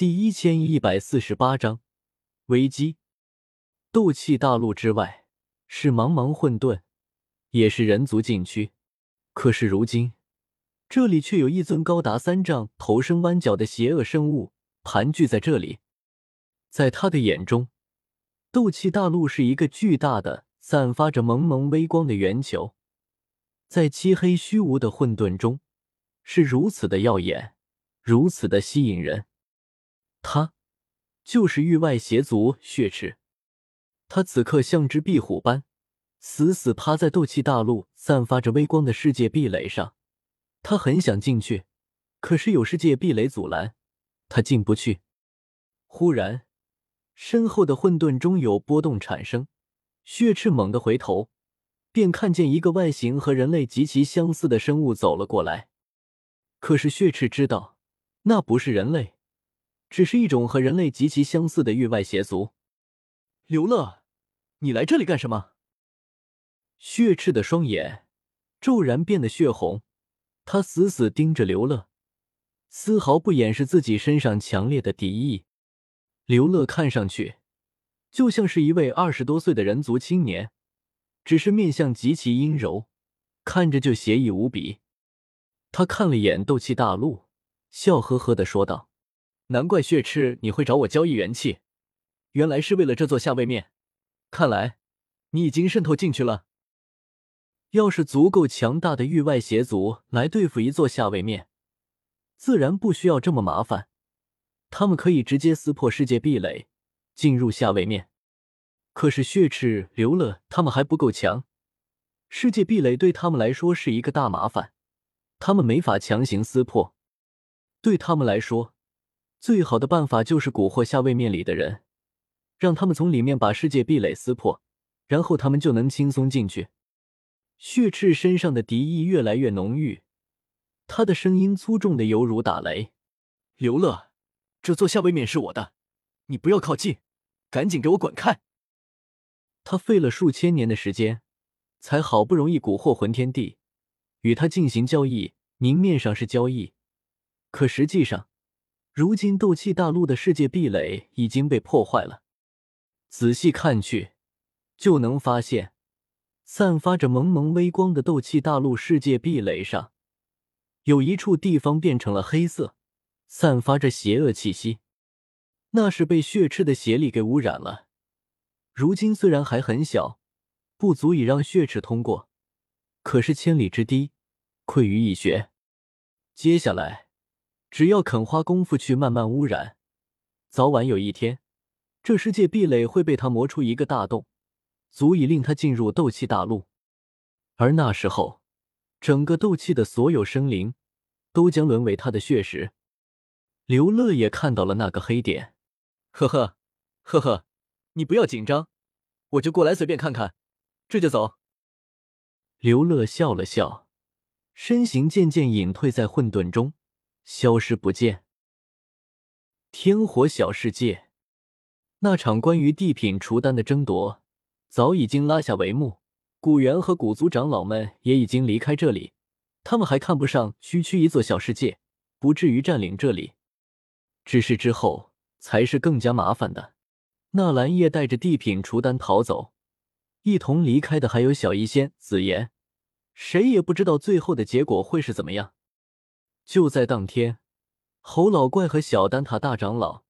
第一千一百四十八章危机。斗气大陆之外是茫茫混沌，也是人族禁区。可是如今，这里却有一尊高达三丈、头身弯角的邪恶生物盘踞在这里。在他的眼中，斗气大陆是一个巨大的、散发着蒙蒙微光的圆球，在漆黑虚无的混沌中，是如此的耀眼，如此的吸引人。他就是域外邪族血赤，他此刻像只壁虎般死死趴在斗气大陆散发着微光的世界壁垒上。他很想进去，可是有世界壁垒阻拦，他进不去。忽然，身后的混沌中有波动产生，血赤猛地回头，便看见一个外形和人类极其相似的生物走了过来。可是血赤知道，那不是人类。只是一种和人类极其相似的域外邪族。刘乐，你来这里干什么？血赤的双眼骤然变得血红，他死死盯着刘乐，丝毫不掩饰自己身上强烈的敌意。刘乐看上去就像是一位二十多岁的人族青年，只是面相极其阴柔，看着就邪异无比。他看了眼斗气大陆，笑呵呵的说道。难怪血赤你会找我交易元气，原来是为了这座下位面。看来你已经渗透进去了。要是足够强大的域外邪族来对付一座下位面，自然不需要这么麻烦。他们可以直接撕破世界壁垒，进入下位面。可是血赤、刘乐他们还不够强，世界壁垒对他们来说是一个大麻烦，他们没法强行撕破。对他们来说。最好的办法就是蛊惑下位面里的人，让他们从里面把世界壁垒撕破，然后他们就能轻松进去。血赤身上的敌意越来越浓郁，他的声音粗重的犹如打雷：“刘乐，这座下位面是我的，你不要靠近，赶紧给我滚开！”他费了数千年的时间，才好不容易蛊惑魂天帝与他进行交易，明面上是交易，可实际上。如今斗气大陆的世界壁垒已经被破坏了，仔细看去，就能发现，散发着蒙蒙微光的斗气大陆世界壁垒上，有一处地方变成了黑色，散发着邪恶气息。那是被血赤的邪力给污染了。如今虽然还很小，不足以让血赤通过，可是千里之堤，溃于蚁穴。接下来。只要肯花功夫去慢慢污染，早晚有一天，这世界壁垒会被他磨出一个大洞，足以令他进入斗气大陆。而那时候，整个斗气的所有生灵都将沦为他的血食。刘乐也看到了那个黑点，呵呵，呵呵，你不要紧张，我就过来随便看看，这就走。刘乐笑了笑，身形渐渐隐退在混沌中。消失不见。天火小世界，那场关于地品除丹的争夺早已经拉下帷幕。古元和古族长老们也已经离开这里，他们还看不上区区一座小世界，不至于占领这里。只是之后才是更加麻烦的。纳兰叶带着地品除丹逃走，一同离开的还有小医仙紫妍，谁也不知道最后的结果会是怎么样。就在当天，侯老怪和小丹塔大长老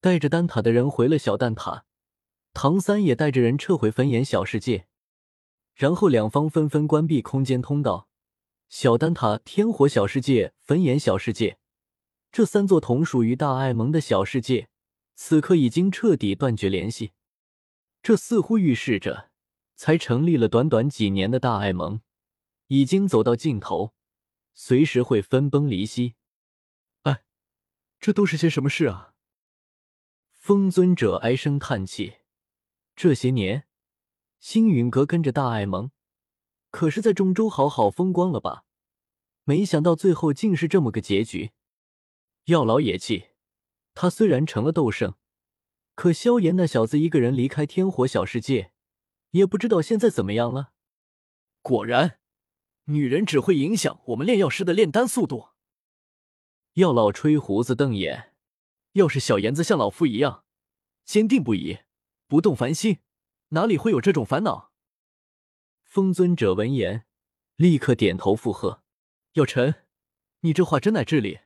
带着丹塔的人回了小蛋塔，唐三也带着人撤回焚炎小世界，然后两方纷纷关闭空间通道。小丹塔、天火小世界、焚炎小世界这三座同属于大爱盟的小世界，此刻已经彻底断绝联系。这似乎预示着，才成立了短短几年的大爱盟，已经走到尽头。随时会分崩离析。哎，这都是些什么事啊？风尊者唉声叹气。这些年，星陨阁跟着大爱盟，可是在中州好好风光了吧？没想到最后竟是这么个结局。药老也气，他虽然成了斗圣，可萧炎那小子一个人离开天火小世界，也不知道现在怎么样了。果然。女人只会影响我们炼药师的炼丹速度。药老吹胡子瞪眼，要是小妍子像老夫一样坚定不移、不动凡心，哪里会有这种烦恼？风尊者闻言，立刻点头附和：“药尘，你这话真乃至理。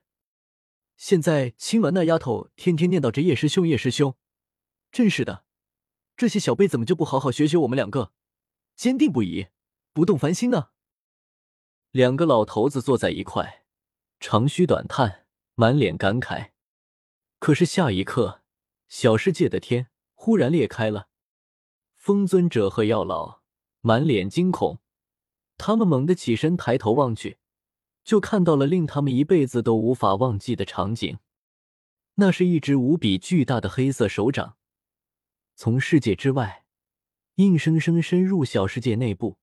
现在青鸾那丫头天天念叨着叶师兄，叶师兄，真是的，这些小辈怎么就不好好学学我们两个，坚定不移、不动凡心呢？”两个老头子坐在一块，长吁短叹，满脸感慨。可是下一刻，小世界的天忽然裂开了，风尊者和药老。满脸惊恐，他们猛地起身，抬头望去，就看到了令他们一辈子都无法忘记的场景。那是一只无比巨大的黑色手掌，从世界之外硬生生深入小世界内部，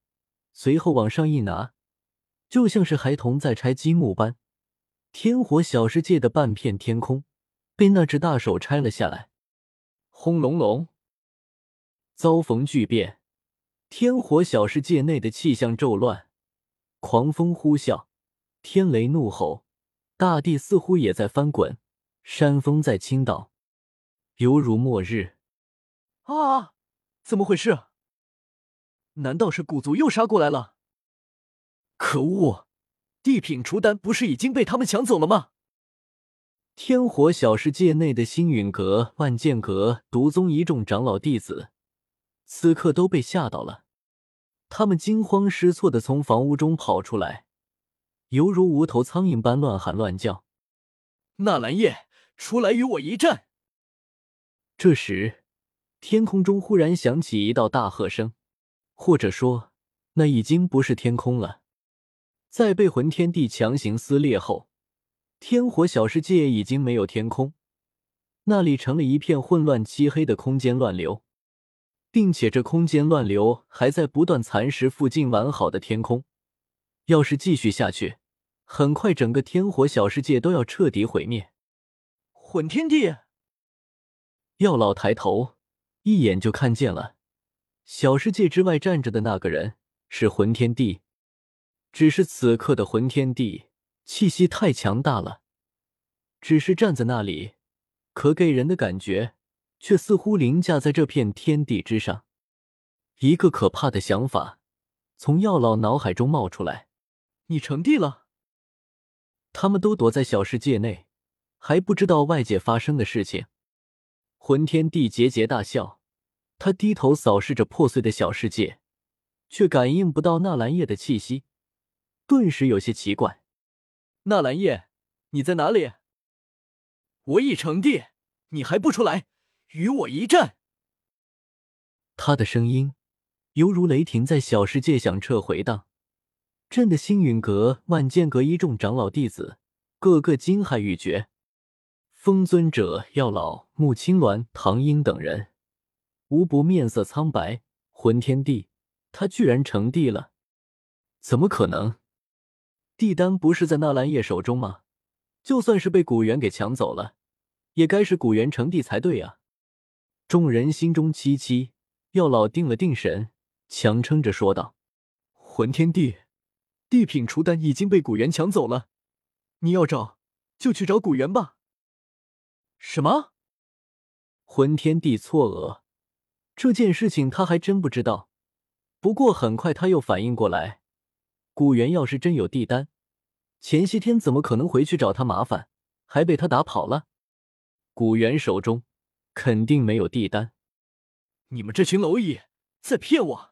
随后往上一拿，就像是孩童在拆积木般，天火小世界的半片天空被那只大手拆了下来。轰隆隆，遭逢巨变。天火小世界内的气象骤乱，狂风呼啸，天雷怒吼，大地似乎也在翻滚，山峰在倾倒，犹如末日。啊！怎么回事？难道是古族又杀过来了？可恶！地品除丹不是已经被他们抢走了吗？天火小世界内的星陨阁、万剑阁、毒宗一众长老弟子。此刻都被吓到了，他们惊慌失措的从房屋中跑出来，犹如无头苍蝇般乱喊乱叫：“纳兰叶，出来与我一战！”这时，天空中忽然响起一道大喝声，或者说，那已经不是天空了。在被魂天地强行撕裂后，天火小世界已经没有天空，那里成了一片混乱漆黑的空间乱流。并且这空间乱流还在不断蚕食附近完好的天空，要是继续下去，很快整个天火小世界都要彻底毁灭。混天地，药老抬头一眼就看见了，小世界之外站着的那个人是混天帝，只是此刻的混天帝气息太强大了，只是站在那里，可给人的感觉。却似乎凌驾在这片天地之上，一个可怕的想法从药老脑海中冒出来：“你成帝了！”他们都躲在小世界内，还不知道外界发生的事情。魂天帝桀桀大笑，他低头扫视着破碎的小世界，却感应不到纳兰叶的气息，顿时有些奇怪：“纳兰叶，你在哪里？我已成帝，你还不出来？”与我一战！他的声音犹如雷霆在小世界响彻回荡，震得星陨阁、万剑阁一众长老弟子个个惊骇欲绝。风尊者、药老、穆青鸾、唐英等人无不面色苍白。魂天帝，他居然成帝了？怎么可能？帝丹不是在纳兰叶手中吗？就算是被古元给抢走了，也该是古元成帝才对啊！众人心中戚戚，药老定了定神，强撑着说道：“魂天帝，地品除丹已经被古元抢走了，你要找就去找古元吧。”什么？魂天帝错愕，这件事情他还真不知道。不过很快他又反应过来，古元要是真有帝丹，前些天怎么可能回去找他麻烦，还被他打跑了？古元手中。肯定没有帝丹，你们这群蝼蚁在骗我！